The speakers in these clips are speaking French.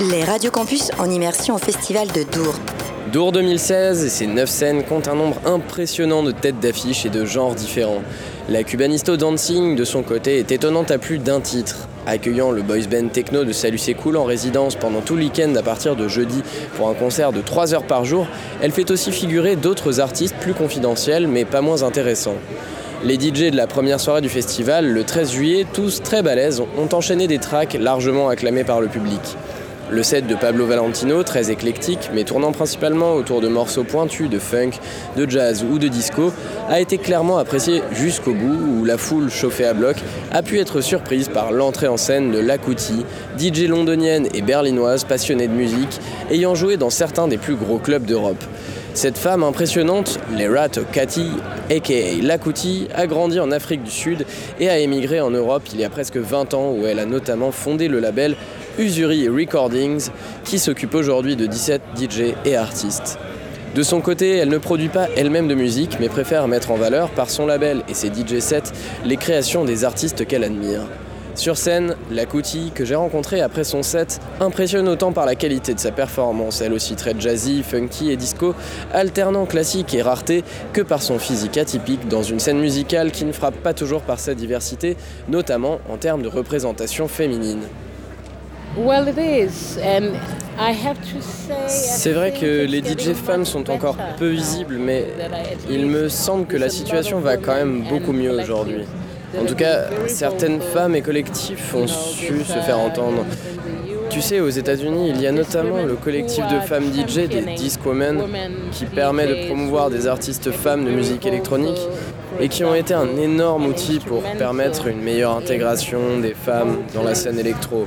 Les Radio Campus en immersion au Festival de Dour. Dour 2016 et ses 9 scènes comptent un nombre impressionnant de têtes d'affiches et de genres différents. La Cubanisto Dancing, de son côté, est étonnante à plus d'un titre. Accueillant le boys band techno de Salut C'est Cool en résidence pendant tout le week-end à partir de jeudi pour un concert de 3 heures par jour, elle fait aussi figurer d'autres artistes plus confidentiels mais pas moins intéressants. Les DJ de la première soirée du festival, le 13 juillet, tous très balèzes, ont enchaîné des tracks largement acclamés par le public. Le set de Pablo Valentino, très éclectique, mais tournant principalement autour de morceaux pointus de funk, de jazz ou de disco, a été clairement apprécié jusqu'au bout, où la foule chauffée à bloc a pu être surprise par l'entrée en scène de Lakuti, DJ londonienne et berlinoise passionnée de musique, ayant joué dans certains des plus gros clubs d'Europe. Cette femme impressionnante, Lerat Kati, aka Lakuti, a grandi en Afrique du Sud et a émigré en Europe il y a presque 20 ans où elle a notamment fondé le label Usuri Recordings qui s'occupe aujourd'hui de 17 DJ et artistes. De son côté, elle ne produit pas elle-même de musique mais préfère mettre en valeur par son label et ses DJ sets les créations des artistes qu'elle admire. Sur scène, la Kuti, que j'ai rencontrée après son set, impressionne autant par la qualité de sa performance, elle aussi très jazzy, funky et disco, alternant classique et rareté, que par son physique atypique dans une scène musicale qui ne frappe pas toujours par sa diversité, notamment en termes de représentation féminine. C'est vrai que les DJ femmes sont encore peu visibles, mais il me semble que la situation va quand même beaucoup mieux aujourd'hui. En tout cas, certaines femmes et collectifs ont su se faire entendre. Tu sais, aux États-Unis, il y a notamment le collectif de femmes DJ des Disc Women qui permet de promouvoir des artistes femmes de musique électronique et qui ont été un énorme outil pour permettre une meilleure intégration des femmes dans la scène électro.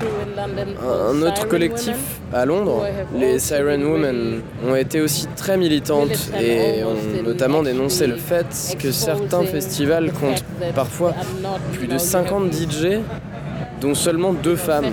Un autre collectif à Londres, les Siren Women, ont été aussi très militantes et ont notamment dénoncé le fait que certains festivals comptent parfois plus de 50 DJ, dont seulement deux femmes.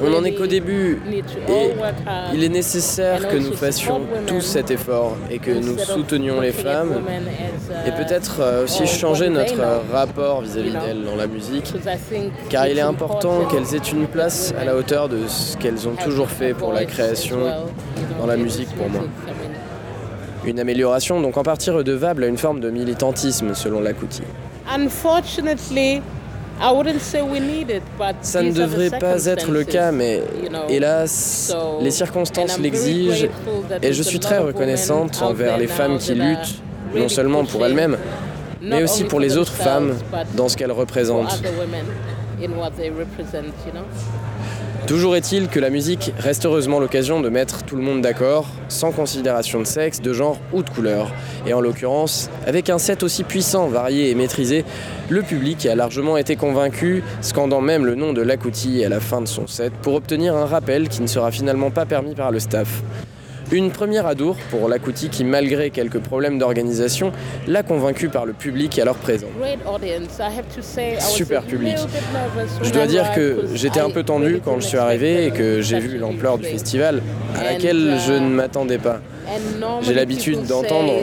on n'en est qu'au début. Et il est nécessaire que nous fassions tous cet effort et que nous soutenions les femmes et peut-être euh, aussi changer notre rapport vis-à-vis d'elles dans la musique. Car il est important qu'elles aient une place à la hauteur de ce qu'elles ont toujours fait pour la création dans la musique pour moi. Une amélioration donc en partie redevable à une forme de militantisme selon Lakuti. Ça ne devrait pas être le cas, mais hélas, les circonstances l'exigent et je suis très reconnaissante envers les femmes qui luttent, non seulement pour elles-mêmes, mais aussi pour les autres femmes dans ce qu'elles représentent. Toujours est-il que la musique reste heureusement l'occasion de mettre tout le monde d'accord, sans considération de sexe, de genre ou de couleur. Et en l'occurrence, avec un set aussi puissant, varié et maîtrisé, le public a largement été convaincu, scandant même le nom de Lakuti à la fin de son set, pour obtenir un rappel qui ne sera finalement pas permis par le staff. Une première à Dour pour Lakuti qui, malgré quelques problèmes d'organisation, l'a convaincu par le public alors présent. Super public. Je dois dire que j'étais un peu tendu quand je suis arrivé et que j'ai vu l'ampleur du festival à laquelle je ne m'attendais pas. J'ai l'habitude d'entendre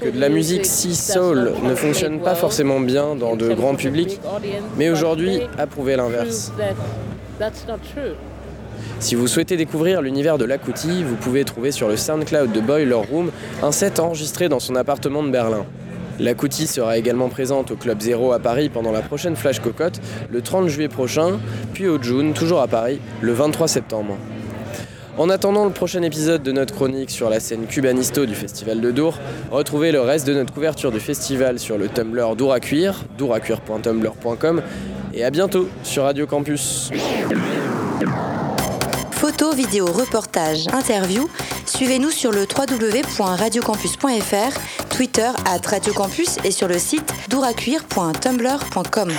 que de la musique si soul ne fonctionne pas forcément bien dans de grands publics, mais aujourd'hui a prouvé l'inverse. Si vous souhaitez découvrir l'univers de Lakuti, vous pouvez trouver sur le SoundCloud de Boiler Room un set enregistré dans son appartement de Berlin. Lakuti sera également présente au Club Zéro à Paris pendant la prochaine Flash Cocotte le 30 juillet prochain, puis au June, toujours à Paris, le 23 septembre. En attendant le prochain épisode de notre chronique sur la scène cubanisto du Festival de Dour, retrouvez le reste de notre couverture du festival sur le Tumblr Dour à Cuire, douracuire.tumblr.com, et à bientôt sur Radio Campus. Photos, vidéos, reportages, interviews, suivez-nous sur le www.radiocampus.fr, Twitter at Radiocampus et sur le site douracuire.tumblr.com.